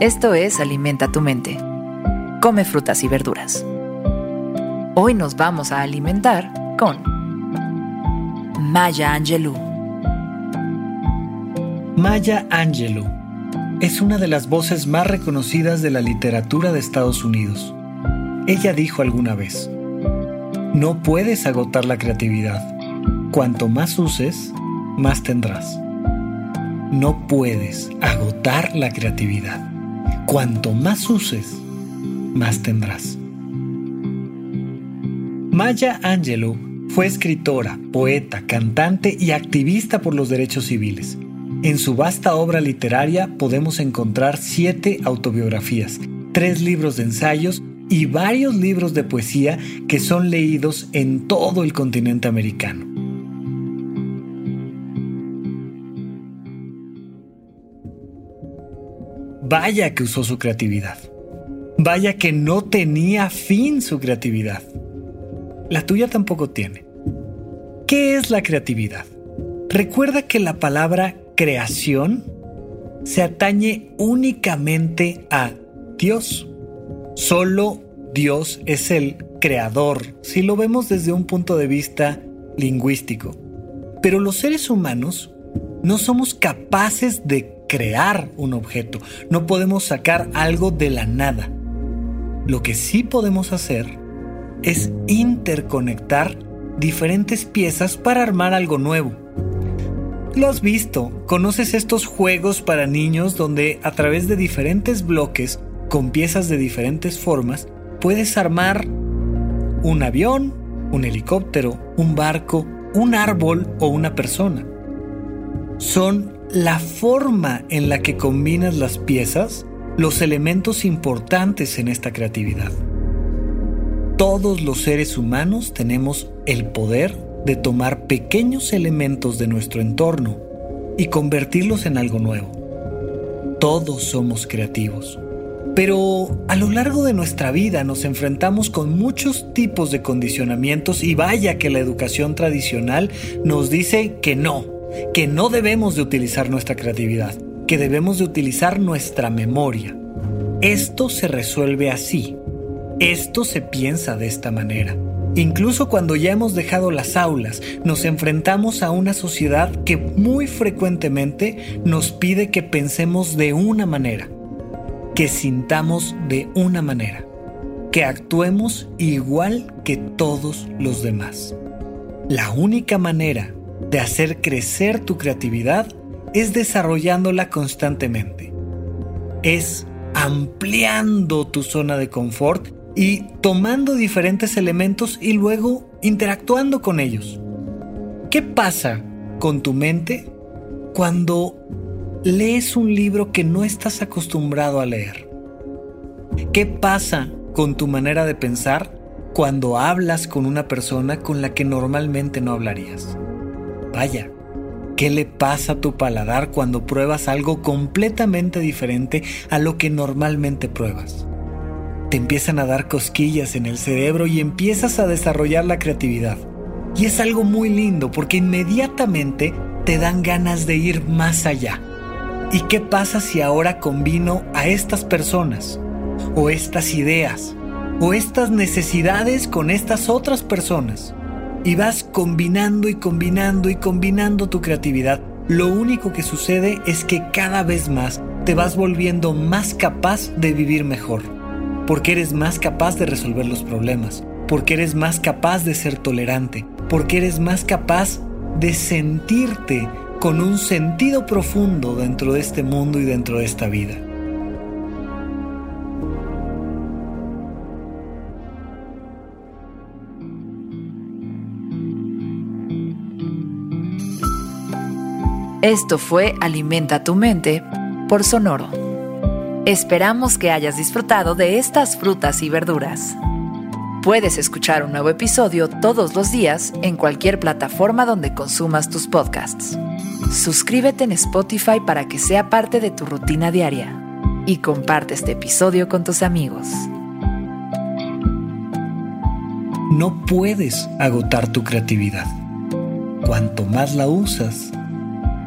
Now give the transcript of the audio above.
Esto es Alimenta tu mente. Come frutas y verduras. Hoy nos vamos a alimentar con Maya Angelou. Maya Angelou es una de las voces más reconocidas de la literatura de Estados Unidos. Ella dijo alguna vez, no puedes agotar la creatividad. Cuanto más uses, más tendrás. No puedes agotar la creatividad. Cuanto más uses, más tendrás. Maya Angelou fue escritora, poeta, cantante y activista por los derechos civiles. En su vasta obra literaria podemos encontrar siete autobiografías, tres libros de ensayos y varios libros de poesía que son leídos en todo el continente americano. Vaya que usó su creatividad. Vaya que no tenía fin su creatividad. La tuya tampoco tiene. ¿Qué es la creatividad? Recuerda que la palabra creación se atañe únicamente a Dios. Solo Dios es el creador, si lo vemos desde un punto de vista lingüístico. Pero los seres humanos no somos capaces de crear un objeto, no podemos sacar algo de la nada. Lo que sí podemos hacer es interconectar diferentes piezas para armar algo nuevo. Lo has visto, conoces estos juegos para niños donde a través de diferentes bloques con piezas de diferentes formas puedes armar un avión, un helicóptero, un barco, un árbol o una persona. Son la forma en la que combinas las piezas los elementos importantes en esta creatividad. Todos los seres humanos tenemos el poder de tomar pequeños elementos de nuestro entorno y convertirlos en algo nuevo. Todos somos creativos. Pero a lo largo de nuestra vida nos enfrentamos con muchos tipos de condicionamientos y vaya que la educación tradicional nos dice que no, que no debemos de utilizar nuestra creatividad, que debemos de utilizar nuestra memoria. Esto se resuelve así. Esto se piensa de esta manera. Incluso cuando ya hemos dejado las aulas, nos enfrentamos a una sociedad que muy frecuentemente nos pide que pensemos de una manera, que sintamos de una manera, que actuemos igual que todos los demás. La única manera de hacer crecer tu creatividad es desarrollándola constantemente. Es ampliando tu zona de confort y tomando diferentes elementos y luego interactuando con ellos. ¿Qué pasa con tu mente cuando lees un libro que no estás acostumbrado a leer? ¿Qué pasa con tu manera de pensar cuando hablas con una persona con la que normalmente no hablarías? Vaya, ¿qué le pasa a tu paladar cuando pruebas algo completamente diferente a lo que normalmente pruebas? Te empiezan a dar cosquillas en el cerebro y empiezas a desarrollar la creatividad. Y es algo muy lindo porque inmediatamente te dan ganas de ir más allá. ¿Y qué pasa si ahora combino a estas personas, o estas ideas, o estas necesidades con estas otras personas? Y vas combinando y combinando y combinando tu creatividad, lo único que sucede es que cada vez más te vas volviendo más capaz de vivir mejor, porque eres más capaz de resolver los problemas, porque eres más capaz de ser tolerante, porque eres más capaz de sentirte con un sentido profundo dentro de este mundo y dentro de esta vida. Esto fue Alimenta tu mente por Sonoro. Esperamos que hayas disfrutado de estas frutas y verduras. Puedes escuchar un nuevo episodio todos los días en cualquier plataforma donde consumas tus podcasts. Suscríbete en Spotify para que sea parte de tu rutina diaria y comparte este episodio con tus amigos. No puedes agotar tu creatividad. Cuanto más la usas,